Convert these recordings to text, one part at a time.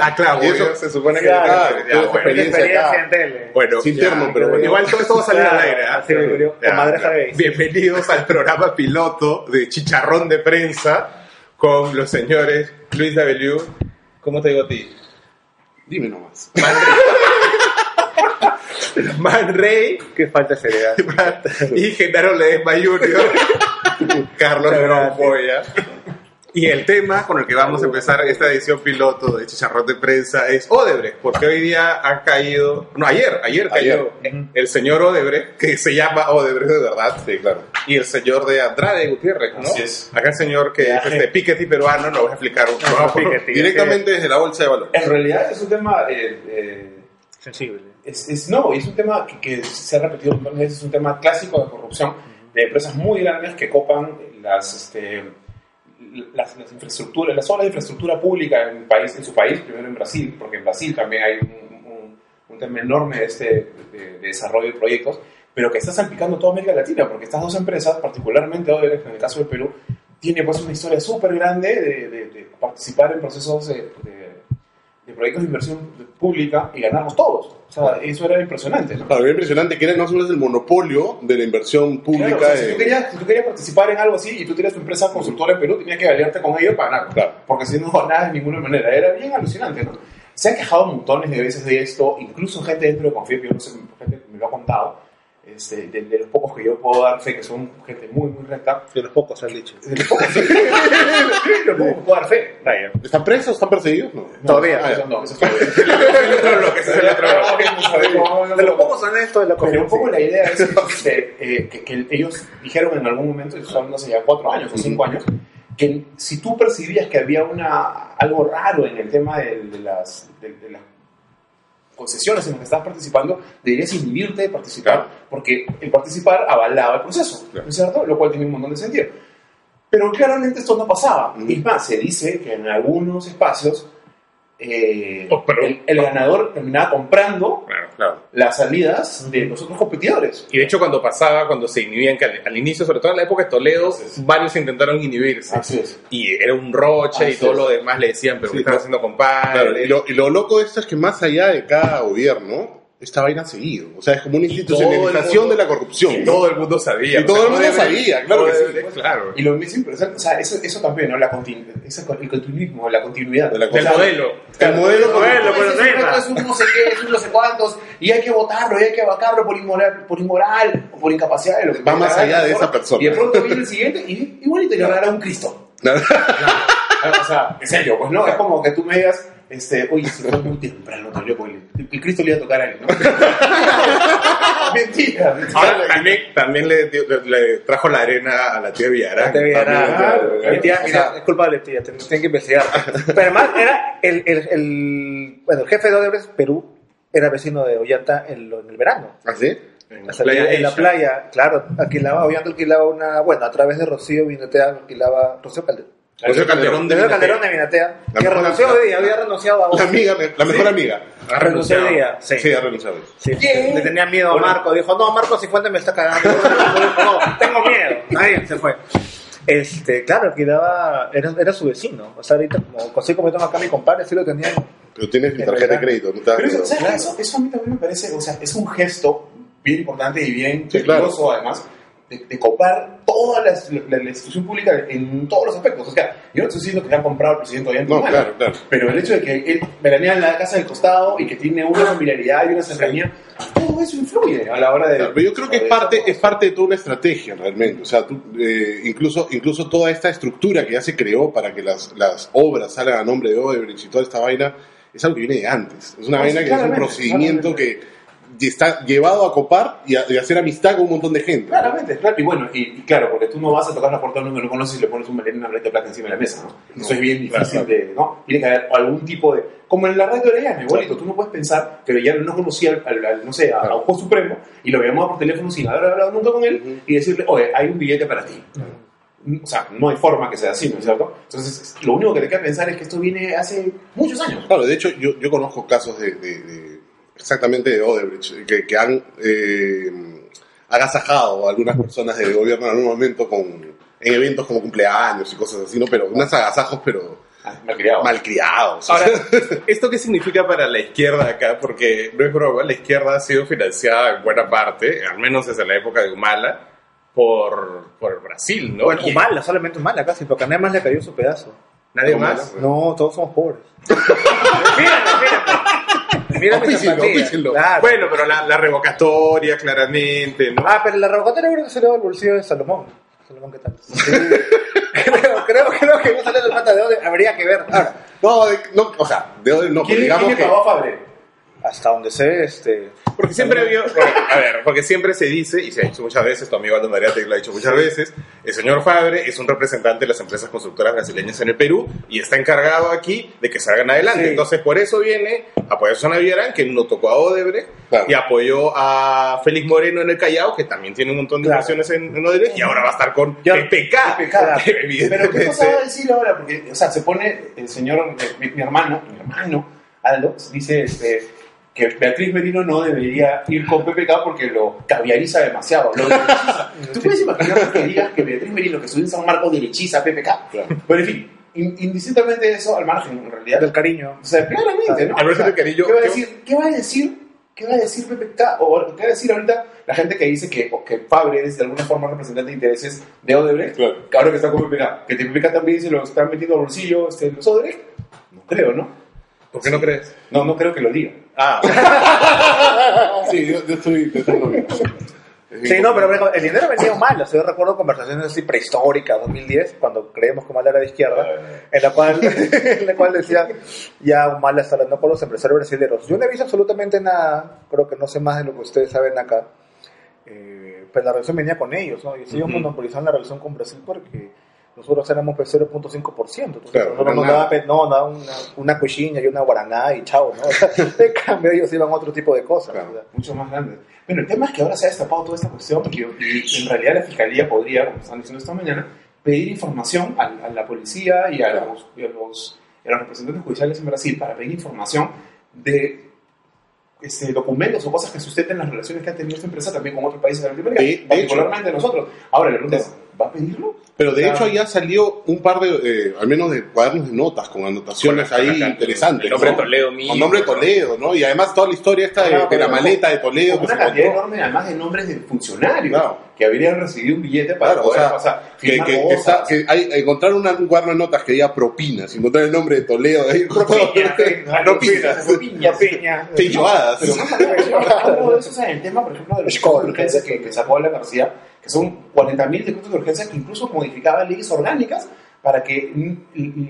Ah, claro, Y eso se supone que Claro, ya, bueno. experiencia experiencia en tele. Bueno, Es interno, pero bueno. Igual todo esto va a salir al aire, ¿ah? así me murió. Ya, Comadre ya. Bienvenidos al programa piloto de Chicharrón de Prensa con los señores Luis W. ¿Cómo te digo a ti? Dime nomás. Man Rey Qué falta de seriedad. y Genaro Ledesma Jr. Carlos. Rompoya. Y el tema con el que vamos a empezar esta edición piloto de Chicharrón de Prensa es Odebrecht, porque hoy día ha caído, no, ayer, ayer cayó el señor Odebrecht, que se llama Odebrecht de verdad, Sí, claro. y el señor de Andrade Gutiérrez, ¿no? Así es. Acá el señor que es este Piketty peruano, lo voy a explicar un No. Directamente desde la bolsa de valores. En realidad es un tema. eh, eh, Sensible. es, es- no, es un tema que, que se ha repetido un montón de veces. Es un tema clásico de corrupción de empresas muy grandes que copan las, este, las, las infraestructuras, las obras de infraestructura pública en, país, en su país, primero en Brasil, porque en Brasil también hay un, tema enorme de, este, de, de desarrollo de proyectos, pero que está salpicando toda América Latina, porque estas dos empresas, particularmente Odebrecht, en el caso de Perú, tiene pues una historia súper grande de, de- participar en procesos de proyectos de inversión pública y ganamos todos. O sea, eso era impresionante. ¿no? Claro, era impresionante que era no solo es el monopolio de la inversión pública. Claro, o sea, si, de- tú querías, si tú querías participar en algo así y tú tienes tu empresa consultora en Perú, tenías que aliarte con ellos para ganar. Claro. Porque si no ganabas de ninguna manera. Era bien alucinante, ¿no? Se han quejado montones de veces de esto, incluso gente dentro de Confío, yo no sé, gente me lo ha contado, este, de, de los pocos que yo puedo dar fe, que son gente muy, muy recta. De los pocos han dicho. De los pocos, de los pocos que puedo dar fe. Vaya. ¿Están presos? ¿Están perseguidos? No. Todavía. No, eso no, eso es todavía. que es el otro bloque. De los pocos honestos de la Pero un poco la idea es este, eh, que, que ellos dijeron en algún momento, y estoy hablando hace ya cuatro años o cinco años, que si tú percibías que había una, algo raro en el tema de, de las, de, de las concesiones en las que estabas participando, deberías inhibirte de participar, Claro. porque el participar avalaba el proceso, Claro. ¿no es cierto? Lo cual tiene un montón de sentido. Pero claramente esto no pasaba. Es más, se dice que en algunos espacios eh, Oh, pero- el, el ganador terminaba comprando Claro, claro. las salidas de los otros competidores. Y de hecho cuando pasaba, cuando se inhibían, que al, al inicio, sobre todo en la época de Toledo, varios intentaron inhibirse. Así es. Y era un roche y todo es. lo demás le decían, pero Sí, ¿qué están claro. haciendo compadre? Claro, y, lo, y lo loco de esto es que más allá de cada gobierno, esta vaina ha seguido. O sea, es como una el institucionalización de la corrupción. Y ¿no? todo el mundo sabía. Y todo el mundo sabía, claro que sí. Odebrecht, Claro. Y lo mismo interesante, o sea, eso, eso también, ¿no? La esa, el continuismo, la continuidad. De la Del modelo. El modelo modelo, pero es, neta. es un no sé qué, es un no sé cuántos, y hay que votarlo, y hay que vacarlo por inmoral, por inmoral o por incapacidad de lo que Va más allá de esa persona. Y de pronto viene el siguiente y igualito le regala un Cristo. O sea, en serio, pues no, es como que tú me digas, este, oye, si fue muy temprano, vez, porque el, el Cristo le iba a tocar a él, ¿no? mentira, mentira. Ahora también, también le, dio- le trajo la arena a la tía Villarán. Veía También, nada. claro, Mi tía, O mira, sea- es culpable, tía, tienen que investigar. Pero además era el, el, el, bueno, el jefe de Odebrecht, Perú, era vecino de Ollanta en, lo- en el verano. ¿Así? En O sea, en la playa, claro, alquilaba, Ollanta alquilaba una, bueno, a través de Rocío Vinatea alquilaba, Rocío Calderón. José Calderón de. Calderón de Vinatea, La que renunció amiga. hoy día, había renunciado a La amiga, la mejor amiga. Ha Renunció renunciado. hoy día, sí. Sí, ha renunciado. Sí. Le tenía miedo a. Marco. Dijo, no, Marco Cifuentes me está cagando. No, tengo miedo. Ahí se fue. Este, claro, que daba, era, era su vecino. O sea, ahorita, como, así como tengo acá mi compadre, sí lo tenía. Pero tienes mi tarjeta de crédito, no te Pero eso, eso, eso a mí también me parece, o sea, es un gesto bien importante y bien Sí, claro. peligroso además, de, de copar toda la, la- la institución pública en todos los aspectos. O sea, yo no estoy diciendo que han comprado al presidente Ollanta No, claro, claro. pero el hecho de que él veranea en la casa del costado y que tiene una familiaridad y una cercanía, todo eso influye a la hora de... Claro, pero yo creo que es parte, es parte de toda una estrategia realmente. O sea, tú, eh, incluso, incluso toda esta estructura que ya se creó para que las, las obras salgan a nombre de Odebrecht y toda esta vaina, es algo que viene de antes. Es una vaina sí, que es un procedimiento que está llevado a copar y a, y hacer amistad con un montón de gente. Claramente, claro. Y bueno, y, y claro, porque tú no vas a tocar la puerta de uno que no conoces y le pones un melén una de plata encima de la mesa, ¿no? Eso es bien difícil de, ¿no? Tiene que haber algún tipo de... Como en la radio de Orellana, igualito, tú no puedes pensar que Orellana no conocía al, al- al, no sé, a, a un juez supremo y lo llamaba por teléfono sin haber hablado nunca con él y decirle, oye, hay un billete para ti. O sea, no hay forma que sea así, ¿no es cierto? Entonces, lo único que te queda pensar es que esto viene hace muchos años. Claro, de hecho, yo, yo conozco casos de, de- de- exactamente de Odebrecht, que, que han eh, agasajado a algunas personas del gobierno en algún momento con, en eventos como cumpleaños y cosas así, ¿no? Pero unos agasajos, pero Ah, malcriado. malcriados. Ahora, ¿esto qué significa para la izquierda acá? Porque no es broma, la izquierda ha sido financiada en buena parte, al menos desde la época de Humala, por, por Brasil, ¿no? Bueno, Humala, solamente Humala casi, porque a nadie más le cayó su pedazo. Nadie Humala. más. No, todos somos pobres. mírame, mírame. Mírame mi. Claro. Bueno, pero la, la revocatoria, claramente, ¿no? Ah, pero la revocatoria creo que salió del bolsillo de Salomón. Salomón, ¿qué tal? creo, creo, creo que no salió del mata de dónde. Habría que ver. Ahora, No, de- no, o sea, de Odebrecht no, ¿Quién, digamos quién le que... pagó a Fabre? hasta donde sé, este. Porque siempre había, bueno, a ver, porque siempre se dice, y se ha dicho muchas veces, tu amigo Aldo Mariate lo ha dicho muchas veces, el señor Fabre es un representante de las empresas constructoras brasileñas en el Perú y está encargado aquí de que salgan adelante. Sí. Entonces, por eso viene a apoyar a Susana Villarán, que no tocó a Odebrecht, Claro. y apoyó a Félix Moreno en el Callao, que también tiene un montón de Claro. inversiones en, en Odebrecht, y ahora va a estar con Ya- PPK. PPK. Pero. ¿qué cosa va a decir ahora? Porque, o sea, se pone el señor, mi, mi hermano, mi hermano, Aldo, dice este, que Beatriz Merino no debería ir con PPK porque lo caviariza demasiado, lo derechiza. ¿Tú puedes imaginar que digas que Beatriz Merino, que estudia en San Marcos, derechiza a PPK? Claro. Pero en fin, in- indistintamente de eso, al margen, en realidad. Del cariño. O sea, claramente, ¿no? Al margen del cariño, ¿qué va a ¿qué- decir? ¿Qué va a decir? ¿Qué va a decir PPK? O qué va a decir ahorita la gente que dice que, o que Fabre es de alguna forma representante de intereses de Odebrecht? Claro. Que ahora que está con PPK. Que PPK también se lo están metiendo al bolsillo este, los Odebrecht. No creo, ¿no? ¿Por qué no crees? No, no creo que lo diga. Ah, Sí, yo, yo estoy... Yo estoy. Sí, no, pero por ejemplo, el dinero venía mal. O sea, yo recuerdo conversaciones así prehistóricas, 2010, cuando creemos que Humala era de izquierda, en la cual, en la cual decía, ya Humala está hablando con los empresarios brasileños. Yo no he visto absolutamente nada, creo que no sé más de lo que ustedes saben acá, eh, pero la relación venía con ellos, ¿no? Y ellos Ujú. monopolizaron la relación con Brasil porque nosotros éramos pues, 0.5%. Entonces, Claro, nosotros nos nada. daba, no, daba una, una cochina y una guaraná y chao, ¿no? O sea, en cambio, ellos iban a otro tipo de cosas. Claro. o sea. Mucho más grande. Bueno, el tema es que ahora se ha destapado toda esta cuestión y, y en realidad la fiscalía podría, como están diciendo esta mañana, pedir información a, a la policía y a, los, y a los- y a los representantes judiciales en Brasil para pedir información de este, documentos o cosas que sustenten las relaciones que ha tenido esta empresa también con otros países de Latinoamérica, De- de particularmente nosotros. Ahora, la pregunta es, ¿va a pedirlo? Pero de Ah. hecho ya salió un par de, eh, al menos de cuadernos de notas con anotaciones Con ahí acá, interesantes. el nombre ¿no? de Toledo mismo, Con nombre de ¿no? Toledo, ¿no? Y además toda la historia esta de, Claro, de la pero- maleta de Toledo que una se cantidad encontró. enorme además de nombres de funcionarios Claro. que habrían recibido un billete para Claro, o poder sea, pasar, que, que, está- que hay, encontrar una- un cuaderno de notas que diga propinas, encontrar el nombre de Toledo, ahí, Propiña, Ah, propinas, propiñas. Propiña. pinchoadas. Pero más allá de eso, el tema, por ejemplo, de los de que, que sacó la García, que son 40.000 decretos de urgencia que incluso modificaban leyes orgánicas para que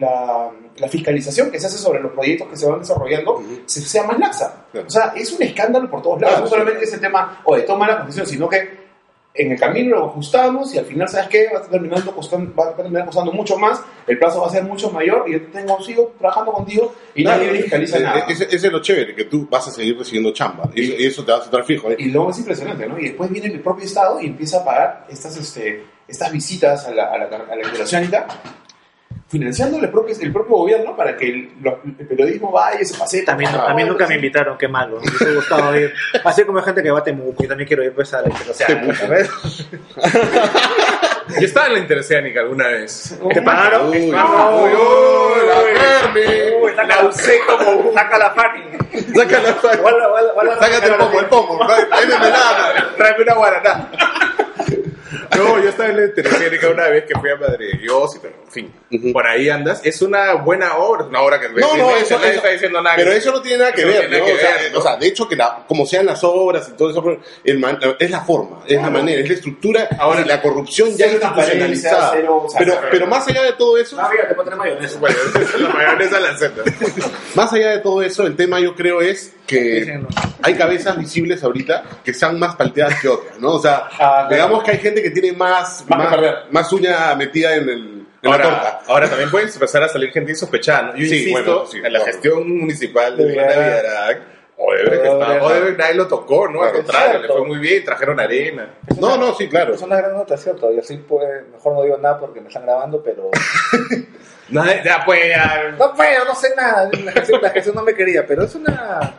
la, la fiscalización que se hace sobre los proyectos que se van desarrollando sea más laxa. Claro. O sea, es un escándalo por todos lados. Claro, no solamente es el tema, o de toma la posición, sino que en el camino lo ajustamos y al final, ¿sabes qué? Va a, terminando costando, va a terminar costando mucho más, el plazo va a ser mucho mayor y yo tengo, sigo trabajando contigo y Claro, nadie fiscaliza nada. Ese, ese es lo chévere, que tú vas a seguir recibiendo chamba. Y, y eso te vas a estar fijo. ¿eh? Y luego es impresionante, ¿no? Y después viene el propio Estado y empieza a pagar estas, este, estas visitas a la, a la, a la interoceánica, financiando el propio, el propio gobierno para que el, lo- el periodismo vaya y se pase. También, a mí nunca me invitaron, qué malo. Me hubiese gustado ir. Así como hay gente que va a Temuco, yo también quiero ir pues a la Interoceánica, ¿sabes? yo estaba en la Interoceánica alguna vez. ¿Te pagaron? Uy, uy, uy, la. Uy, saca- La usé como- Saca la Fanny. Saca la- guarda- Sácate el pomo, el pomo. Tráeme una guaraná. No, yo estaba en la telefónica una vez que fui a Madrid Dios, pero en fin, por ahí andas. Es una buena obra, una obra que No, no, eso, nadie eso- está diciendo nada. Pero eso no tiene nada que ver, tiene ¿no? que o, sea, ver, ¿no? o sea, de hecho, que la, como sean las obras y todo eso, el man- es la forma, es la manera, es la estructura, Ahora, y la corrupción ya institucionalizada. cero- o sea, pero, pero más allá de todo eso, Ah, mira, te mayonesa. Bueno, la mayonesa la Z. más allá de todo eso, el tema yo creo es que no. hay cabezas visibles ahorita que están más palteadas que otras, ¿no? O sea, Ah, claro. digamos que hay gente que tiene más, Más más uña metida en, el, Ahora, ahora también puede empezar a salir gente insospechada. ¿no? Yo Sí, insisto bueno, sí, en la claro. gestión municipal de Villarreal. Villarreal. Odebrecht, que estaba- Odebrecht. Nadie lo tocó, ¿no? Al Claro. contrario, le fue muy bien, trajeron arena. No, no, sí, claro. Es una gran nota, ¿cierto? Y así, pues, mejor no digo nada porque me están grabando, pero... Nadie- ya, pues, ya. No puedo, no sé nada. La gestión, la gestión no me quería, pero es una...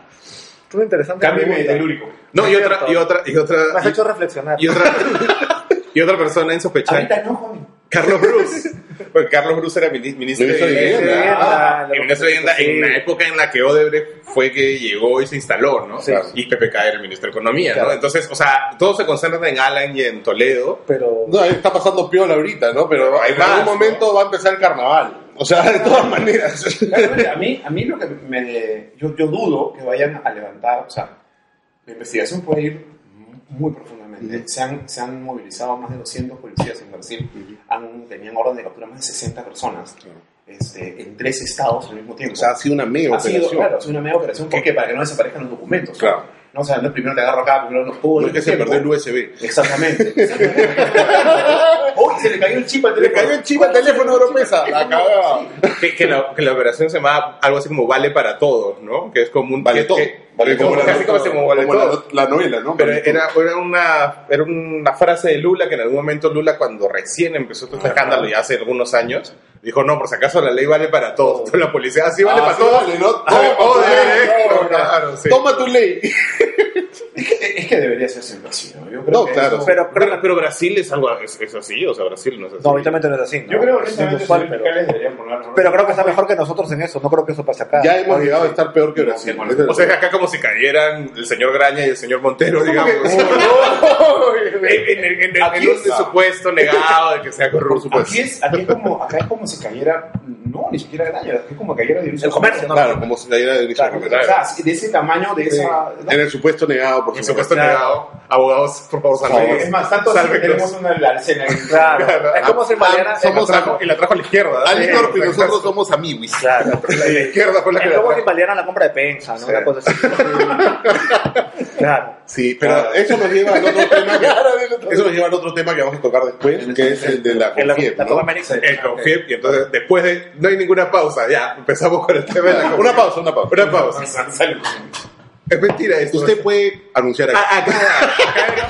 Es una interesante Cámbiame de telúrico. No, y otra, y otra, y Me has otra, hecho reflexionar. y otra, y otra persona insospechada. Ahorita no, joven. Carlos Bruce. Porque Carlos Bruce era mini- ministro, de Vivienda. Y ministro de Vivienda en la época en la que Odebrecht fue que llegó y se instaló, ¿no? Sí. Y PPK era el ministro de Economía, ¿no? Entonces, o sea, todo se concentra en Alan y en Toledo. Pero... No, está pasando piola ahorita, ¿no? Pero Pero hay en algún momento va a empezar el carnaval. O sea, de todas maneras. A mí, a mí lo que me... Yo, yo dudo que vayan a levantar, o sea, la investigación puede ir muy profundamente. se, han, se han movilizado más de 200 policías en Brasil, han, tenían orden de captura más de 60 personas este, en tres estados al mismo tiempo. O sea, ha sido una mega ha sido, operación. claro, ha sido una mega operación. ¿Por qué? Para que no desaparezcan los documentos. Claro. No, o sea, no es primero te agarro acá, primero los pudo. No es que se perdió el USB. Exactamente. Uy, se le cayó el chip al Le teléfono. cayó el chip al teléfono Oropesa. La cagaba. Que, que la, que la operación se llamaba algo así como Vale para Todos, ¿no? Que es como un... Vale que- todo. que- Vale como todo. casi como, como Vale Como la, la novela, ¿no? Pero era, era, una, era una frase de Lula que en algún momento Lula, cuando recién empezó todo este escándalo, ya hace algunos años, dijo, no, por si acaso la ley vale para todos. Entonces la policía, así vale Ah, para sí, todos. vale, ¿no? Ah, Toma oh, ley, de- no, claro, sí. Toma tu ley. Que, debería ser siempre así, ¿no? Yo creo No, que claro. eso- Pero, Pero, pero Brasil es algo, es, es así, o sea, Brasil no es así. No, obviamente no es así. ¿no? Yo creo que pero, fiscales deberían poner... pero creo que está mejor que nosotros en eso. No creo que eso pase acá. Ya hemos llegado a estar peor que Brasil. bueno, O sea, acá como si cayeran el señor Graña y el señor Montero, digamos. en, en- en- en- en un supuesto negado de que sea corrupto. Aquí es, aquí es como, acá es como si cayera, no, ni siquiera Graña, es como cayera Dionisio El comercio, ¿no? Claro, como si la era de inicio Claro, de O sea, de ese tamaño, de esa... En el supuesto negado, por supuesto. supuesto negado. Abogados, por favor, salven. Es más, tanto así que tenemos una la escena. Claro. Es como si Mariana... Y la trajo- y la trajo a la izquierda. Ali Sí, Corp y exacto. nosotros somos amiguis. Claro. La, la izquierda fue la que Es como si valieran la compra de pensa, ¿no? Una cosa así. claro. Sí, pero Claro. eso nos lleva al otro tema que, eso nos lleva al otro tema que vamos a tocar después, que es el de la En la, CONFIEP, la ¿no? El CONFIEP, y entonces después de. No hay ninguna pausa, ya, empezamos con el tema de la Una pausa, una pausa. Una pausa. Es mentira esto. Usted puede anunciar aquí. Ah, acá, acá,